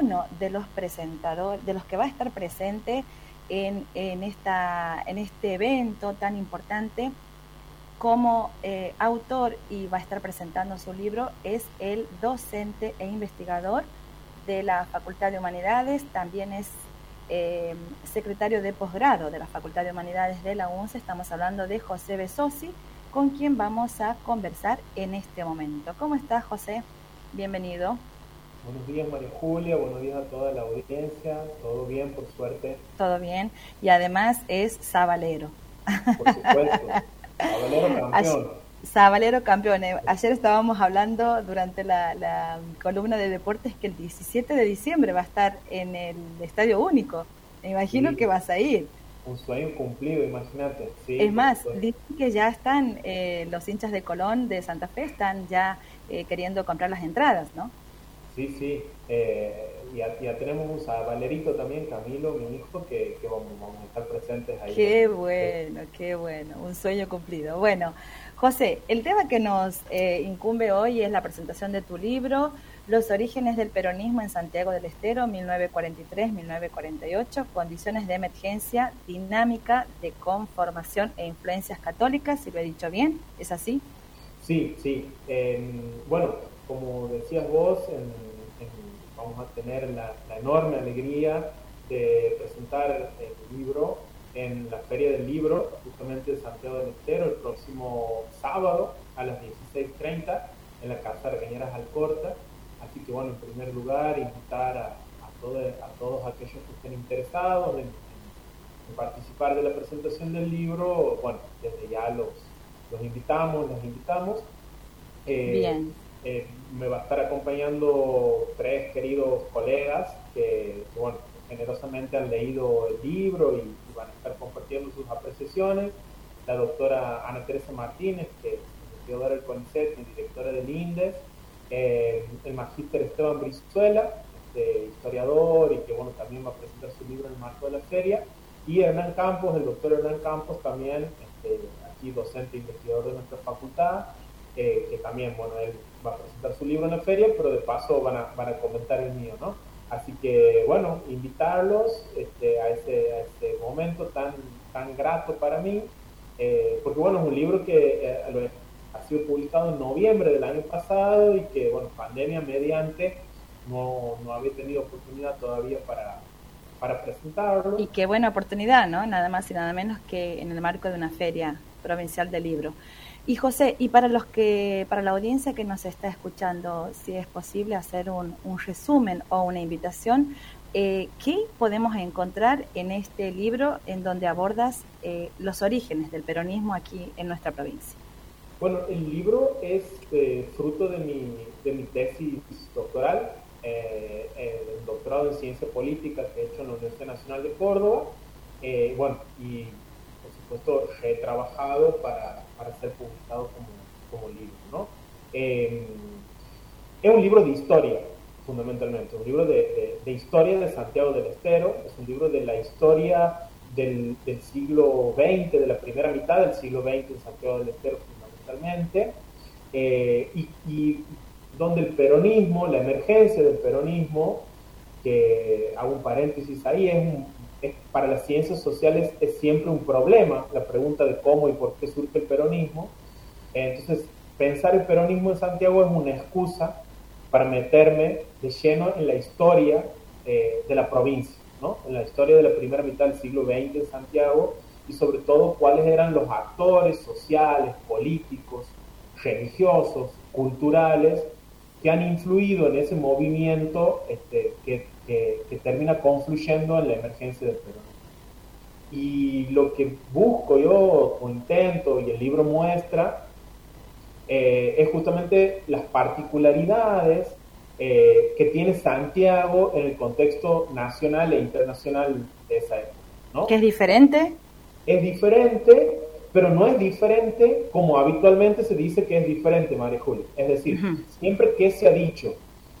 uno de los presentadores, de los que va a estar presente en, este evento tan importante como eh, autor y va a estar presentando su libro es el docente e investigador de la Facultad de Humanidades, también es eh, secretario de posgrado de la Facultad de Humanidades de la UNCE, estamos hablando de José Besosi, con quien vamos a conversar en este momento. ¿Cómo estás, José? Bienvenido. Buenos días, María Julia. Buenos días a toda la audiencia. Todo bien, por suerte. Todo bien. Y además es sabalero. Por supuesto. sabalero campeón. Sabalero campeón. Eh, ayer estábamos hablando durante la, columna de deportes que el 17 de diciembre va a estar en el Estadio Único. Me imagino que vas a ir. Un sueño cumplido, imagínate. es más, dicen que ya están eh, los hinchas de Colón de Santa Fe, están ya eh, queriendo comprar las entradas, ¿no? Sí, sí. Eh, ya, tenemos un Valerito también, Camilo, mi hijo, que, vamos, a estar presentes ahí. Qué bueno, qué bueno. Un sueño cumplido. Bueno, José, el tema que nos eh, incumbe hoy es la presentación de tu libro, Los orígenes del peronismo en Santiago del Estero, 1943-1948, condiciones de emergencia, dinámica de conformación e influencias católicas, si lo he dicho bien, ¿es así? Sí, sí. bueno, como decías vos, vamos a tener la, enorme alegría de presentar el libro en la Feria del Libro, justamente de Santiago del Estero, el próximo sábado a las 16.30 en la Casa de Reñeras Alcorta. Así que, bueno, en primer lugar, invitar a, a todos aquellos que estén interesados en, participar de la presentación del libro. Bueno, desde ya los, los invitamos, los invitamos. Eh, Bien. Eh, me va a estar acompañando tres queridos colegas que, bueno, generosamente han leído el libro y, van a estar compartiendo sus apreciaciones. La doctora Ana Teresa Martínez, que es investigadora del CONICET y directora del INDES. Eh, el magíster Esteban Brizuela, este, historiador y que bueno, también va a presentar su libro en el marco de la feria. Y Hernán Campos, el doctor Hernán Campos, también este, aquí docente e investigador de nuestra facultad, que también, bueno, él va a presentar su libro en la feria, pero de paso van a, van a comentar el mío, ¿no? Así que, bueno, invitarlos este, a, ese, a ese momento tan, tan grato para mí, eh, porque, bueno, es un libro que eh, ha sido publicado en noviembre del año pasado y que, bueno, pandemia mediante, no, no había tenido oportunidad todavía para, para presentarlo. Y qué buena oportunidad, ¿no? Nada más y nada menos que en el marco de una feria provincial de libro. Y José, y para los que, para la audiencia que nos está escuchando, si es posible hacer un, resumen o una invitación, eh, ¿qué podemos encontrar en este libro en donde abordas eh, los orígenes del peronismo aquí en nuestra provincia? Bueno, el libro es eh, fruto de mi, de mi tesis doctoral, doctorado en ciencia política que he hecho en la Universidad Nacional de Córdoba. bueno, y por supuesto he trabajado para para ser publicado como, libro. ¿no? Em, es un libro de historia, fundamentalmente, un libro de, historia de Santiago del Estero, es un libro de la historia del, siglo XX, de la primera mitad del siglo XX en Santiago del Estero fundamentalmente, eh, y, donde el peronismo, la emergencia del peronismo, que hago un paréntesis ahí, es un, para las ciencias sociales es siempre un problema, la pregunta de cómo y por qué surge el peronismo. Entonces, pensar el peronismo en Santiago es una excusa para meterme de lleno en la historia eh, de la provincia, ¿no? en la historia de la primera mitad del siglo XX en Santiago y sobre todo cuáles eran los actores sociales, políticos, religiosos, culturales que han influido en ese movimiento este, que que, termina confluyendo en la emergencia del peronismo. Y lo que busco yo, o intento, y el libro muestra, eh, es justamente las particularidades eh, que tiene Santiago en el contexto nacional e internacional de esa época. ¿no? ¿Que es diferente? Es diferente, pero no es diferente como habitualmente se dice que es diferente, María Julia. Es decir, siempre que se ha dicho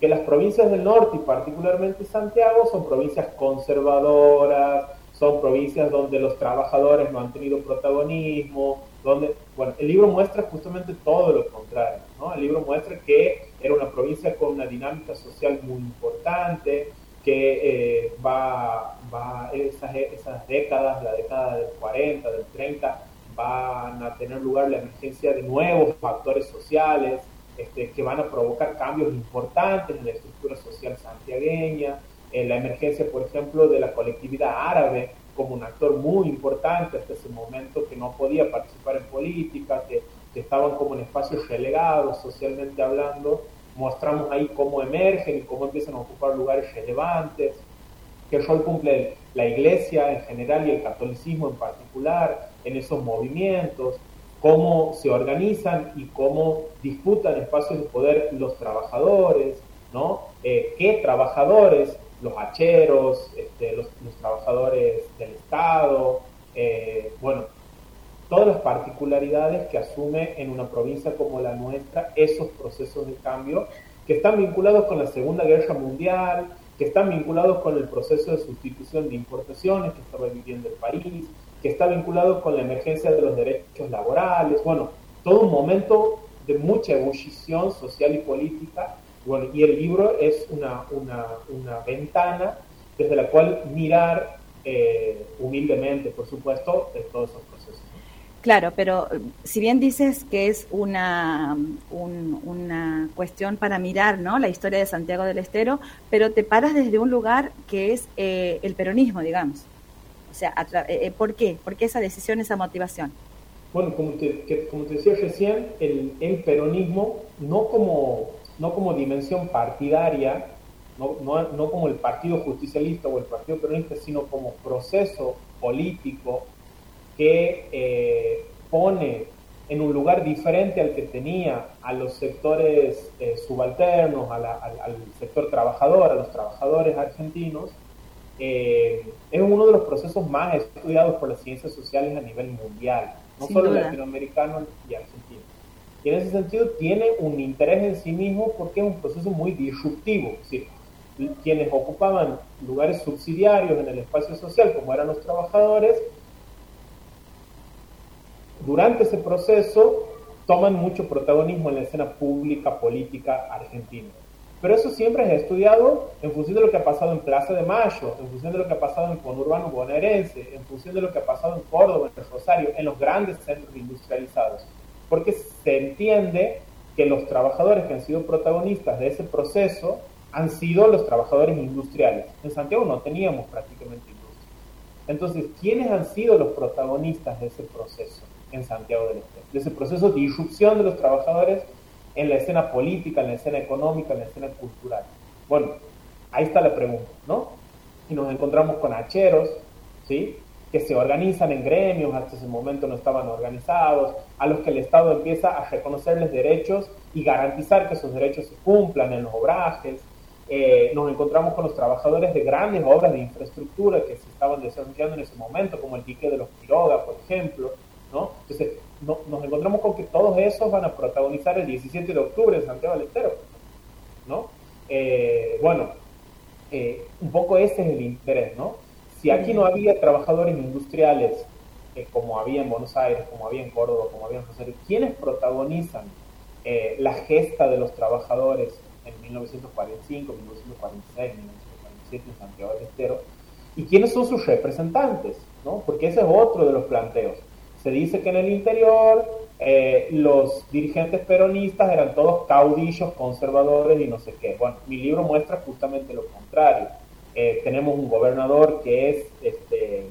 que las provincias del norte y particularmente Santiago son provincias conservadoras, son provincias donde los trabajadores no han tenido protagonismo, donde, bueno, el libro muestra justamente todo lo contrario, ¿no? El libro muestra que era una provincia con una dinámica social muy importante, que eh, va, va esas, esas décadas, la década del 40, del 30, van a tener lugar la emergencia de nuevos factores sociales este, que van a provocar cambios importantes en la estructura social santiagueña, en la emergencia, por ejemplo, de la colectividad árabe como un actor muy importante hasta ese momento que no podía participar en política, que, que estaban como en espacios relegados socialmente hablando, mostramos ahí cómo emergen y cómo empiezan a ocupar lugares relevantes, qué rol cumple la iglesia en general y el catolicismo en particular en esos movimientos, cómo se organizan y cómo disputan espacios de poder los trabajadores, ¿no? Eh, ¿Qué trabajadores? Los hacheros, este, los, trabajadores del Estado, eh, bueno, todas las particularidades que asume en una provincia como la nuestra esos procesos de cambio que están vinculados con la Segunda Guerra Mundial, que están vinculados con el proceso de sustitución de importaciones que estaba viviendo el país, que está vinculado con la emergencia de los derechos laborales, bueno, todo un momento de mucha ebullición social y política, bueno, y el libro es una, una, una ventana desde la cual mirar eh, humildemente, por supuesto, todos esos procesos. Claro, pero eh, si bien dices que es una, una cuestión para mirar ¿no? la historia de Santiago del Estero, pero te paras desde un lugar que es eh, el peronismo, digamos. O sea, eh, ¿por qué? ¿Por qué esa decisión, esa motivación? Bueno, como te, como te decía recién, el, el, peronismo no como, no como dimensión partidaria, no, no, no como el Partido Justicialista o el Partido Peronista, sino como proceso político que eh, pone en un lugar diferente al que tenía a los sectores eh, subalternos, al, sector trabajador, a los trabajadores argentinos, eh, es uno de los procesos más estudiados por las ciencias sociales a nivel mundial, no solo latinoamericano y argentino. Y en ese sentido tiene un interés en sí mismo porque es un proceso muy disruptivo. quienes ocupaban lugares subsidiarios en el espacio social, como eran los trabajadores, durante ese proceso toman mucho protagonismo en la escena pública política argentina. Pero eso siempre es estudiado en función de lo que ha pasado en Plaza de Mayo, en función de lo que ha pasado en conurbano bonaerense, en función de lo que ha pasado en Córdoba, en Rosario, en los grandes centros industrializados. Porque se entiende que los trabajadores que han sido protagonistas de ese proceso han sido los trabajadores industriales. En Santiago no teníamos prácticamente industria. Entonces, ¿quiénes han sido los protagonistas de ese proceso? en Santiago del Estero, de ese proceso de disrupción de los trabajadores en la escena política, en la escena económica, en la escena cultural. Bueno, ahí está la pregunta, ¿no? Y nos encontramos con hacheros, ¿sí? que se organizan en gremios, hasta ese momento no estaban organizados, a los que el Estado empieza a reconocerles derechos y garantizar que esos derechos se cumplan en los obrajes. Eh, nos encontramos con los trabajadores de grandes obras de infraestructura que se estaban desarrollando en ese momento, como el dique de los Quiroga, por ejemplo, ¿no? Entonces, nos encontramos con que todos esos van a protagonizar el 17 de octubre en Santiago del Estero, ¿no? Eh, bueno, eh, un poco ese es el interés, ¿no? Si aquí no había trabajadores industriales eh, como había en Buenos Aires, como había en Córdoba, como había en Rosario, ¿quiénes protagonizan la gesta de los trabajadores en 1945, 1946, 1947 en Santiago del Estero? ¿Y quiénes son sus representantes? ¿no? Porque ese es otro de los planteos se dice que en el interior eh, los dirigentes peronistas eran todos caudillos, conservadores y no sé qué. Bueno, mi libro muestra justamente lo contrario. Eh, tenemos un gobernador que es este,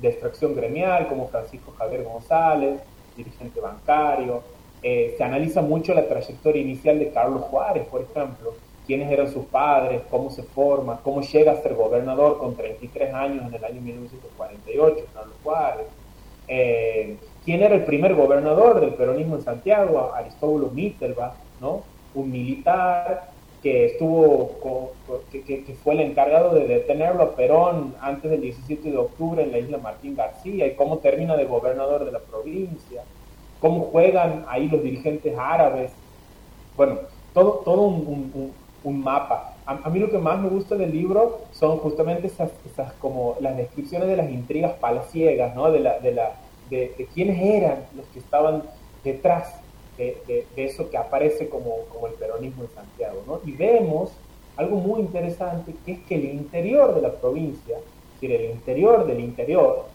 de extracción gremial, como Francisco Javier González, dirigente bancario. Eh, se analiza mucho la trayectoria inicial de Carlos Juárez, por ejemplo, quiénes eran sus padres, cómo se forma, cómo llega a ser gobernador con 33 años en el año 1948, Carlos Juárez. Eh, ¿Quién era el primer gobernador del peronismo en Santiago? Aristóbulo Mittelbach, ¿no? Un militar que estuvo, que, fue el encargado de detenerlo a Perón antes del 17 de octubre en la isla Martín García y cómo termina de gobernador de la provincia, cómo juegan ahí los dirigentes árabes, bueno, todo, todo un, mapa. A, mí lo que más me gusta del libro son justamente esas, como las descripciones de las intrigas palaciegas, ¿no? De la, de, quiénes eran los que estaban detrás de, eso que aparece como, como, el peronismo en Santiago. ¿no? Y vemos algo muy interesante, que es que el interior de la provincia, es decir, el interior del interior,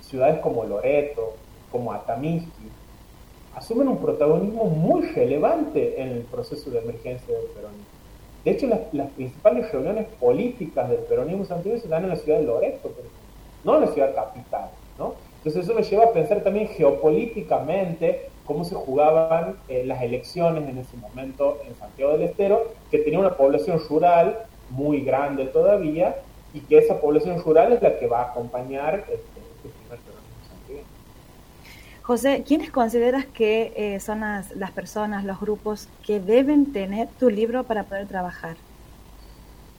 ciudades como Loreto, como Atamisqui, asumen un protagonismo muy relevante en el proceso de emergencia del peronismo. De hecho, las, principales reuniones políticas del peronismo santiago se dan en la ciudad de Loreto, no en la ciudad capital. ¿no? Entonces eso me lleva a pensar también geopolíticamente cómo se jugaban eh, las elecciones en ese momento en Santiago del Estero, que tenía una población rural muy grande todavía, y que esa población rural es la que va a acompañar este, José, ¿quiénes consideras que eh, son las, personas, los grupos que deben tener tu libro para poder trabajar?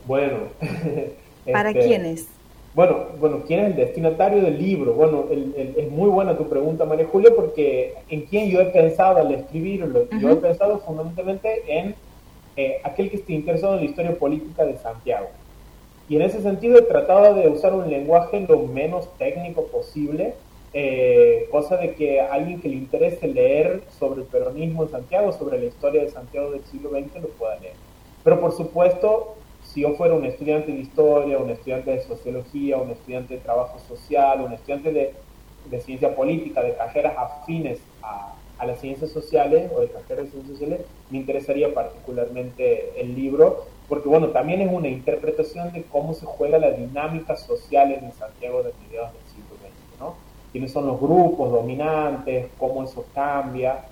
Bueno. ¿Para este, quiénes? Bueno, bueno, ¿quién es el destinatario del libro? Bueno, es muy buena tu pregunta, María Julia, porque en quién yo he pensado al escribirlo. Yo he pensado fundamentalmente en eh, aquel que esté interesado en la historia política de Santiago. Y en ese sentido he tratado de usar un lenguaje lo menos técnico posible eh, cosa de que alguien que le interese leer sobre el peronismo en Santiago, sobre la historia de Santiago del siglo XX, lo pueda leer. Pero por supuesto, si yo fuera un estudiante de historia, un estudiante de sociología, un estudiante de trabajo social, un estudiante de, ciencia política, de carreras afines a, las ciencias sociales o de carreras de ciencias sociales, me interesaría particularmente el libro, porque bueno, también es una interpretación de cómo se juega la dinámica social en Santiago de mediados del. Quiénes son los grupos dominantes, cómo eso cambia,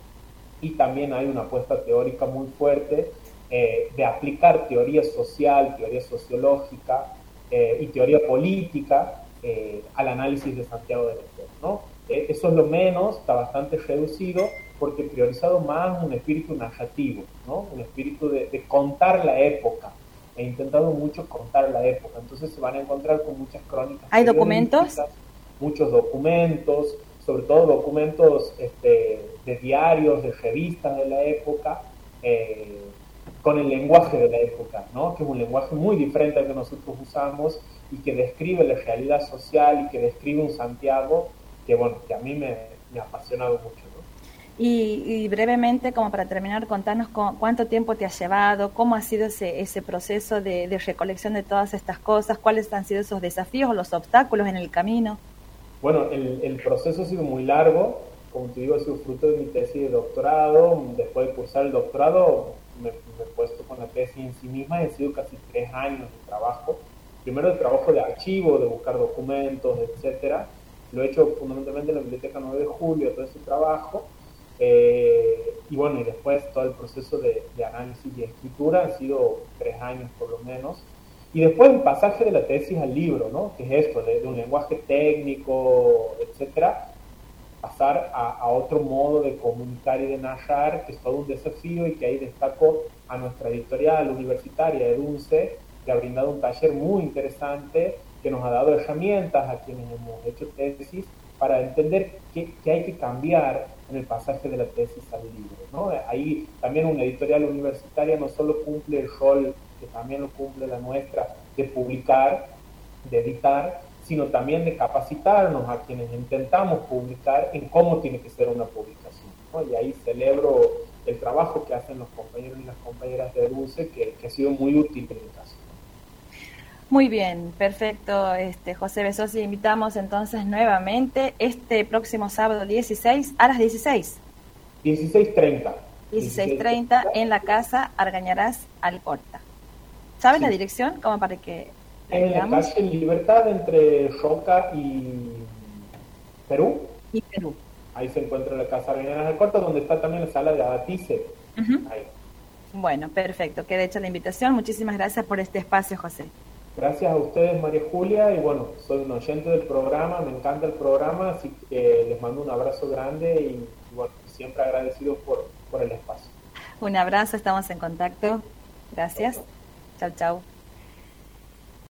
y también hay una apuesta teórica muy fuerte eh, de aplicar teoría social, teoría sociológica eh, y teoría política eh, al análisis de Santiago del Estero. ¿no? eso es lo menos, está bastante reducido, porque priorizado más un espíritu narrativo, ¿no? un espíritu de, de contar la época, he intentado mucho contar la época, entonces se van a encontrar con muchas crónicas. ¿Hay documentos? Muchos documentos, sobre todo documentos este, de diarios, de revistas de la época, eh, con el lenguaje de la época, ¿no? que es un lenguaje muy diferente al que nosotros usamos y que describe la realidad social y que describe un Santiago que, bueno, que a mí me, ha apasionado mucho. Y, brevemente, como para terminar, contanos cuánto tiempo te ha llevado, cómo ha sido ese, ese proceso de recolección de todas estas cosas, cuáles han sido esos desafíos o los obstáculos en el camino. Bueno, el, el, proceso ha sido muy largo, como te digo, ha sido fruto de mi tesis de doctorado. Después de cursar el doctorado, me, he puesto con la tesis en sí misma y ha sido casi tres años de trabajo. Primero el trabajo de archivo, de buscar documentos, etcétera. Lo he hecho fundamentalmente en la Biblioteca 9 de Julio, todo ese trabajo. Eh, y bueno, y después todo el proceso de, de análisis y escritura han sido tres años por lo menos. Y después el pasaje de la tesis al libro, ¿no? que es esto, de, un lenguaje técnico, etcétera, pasar a, otro modo de comunicar y de narrar, que es todo un desafío y que ahí destaco a nuestra editorial universitaria, Edunce, que ha brindado un taller muy interesante, que nos ha dado herramientas a quienes hemos hecho tesis para entender qué, hay que cambiar en el pasaje de la tesis al libro. ¿no? Ahí también una editorial universitaria no solo cumple el rol que también lo cumple la nuestra, de publicar, de editar, sino también de capacitarnos a quienes intentamos publicar en cómo tiene que ser una publicación. Y ahí celebro el trabajo que hacen los compañeros y las compañeras de Dulce, que, ha sido muy útil en el caso. Muy bien, perfecto, este, José Besosi. Invitamos entonces nuevamente este próximo sábado 16 a las 16. 16.30. 16.30 en la casa Argañarás Alcorta. ¿Sabes la dirección? Como para que... En la calle Libertad entre Roca y Perú. Y Perú. Ahí se encuentra la Casa Reina de Corta, donde está también la sala de Abatice. Bueno, perfecto. Queda hecha la invitación. Muchísimas gracias por este espacio, José. Gracias a ustedes, María Julia. Y bueno, soy un oyente del programa, me encanta el programa, así que les mando un abrazo grande y, bueno, siempre agradecido por, por el espacio. Un abrazo, estamos en contacto. Gracias. Chao, chao.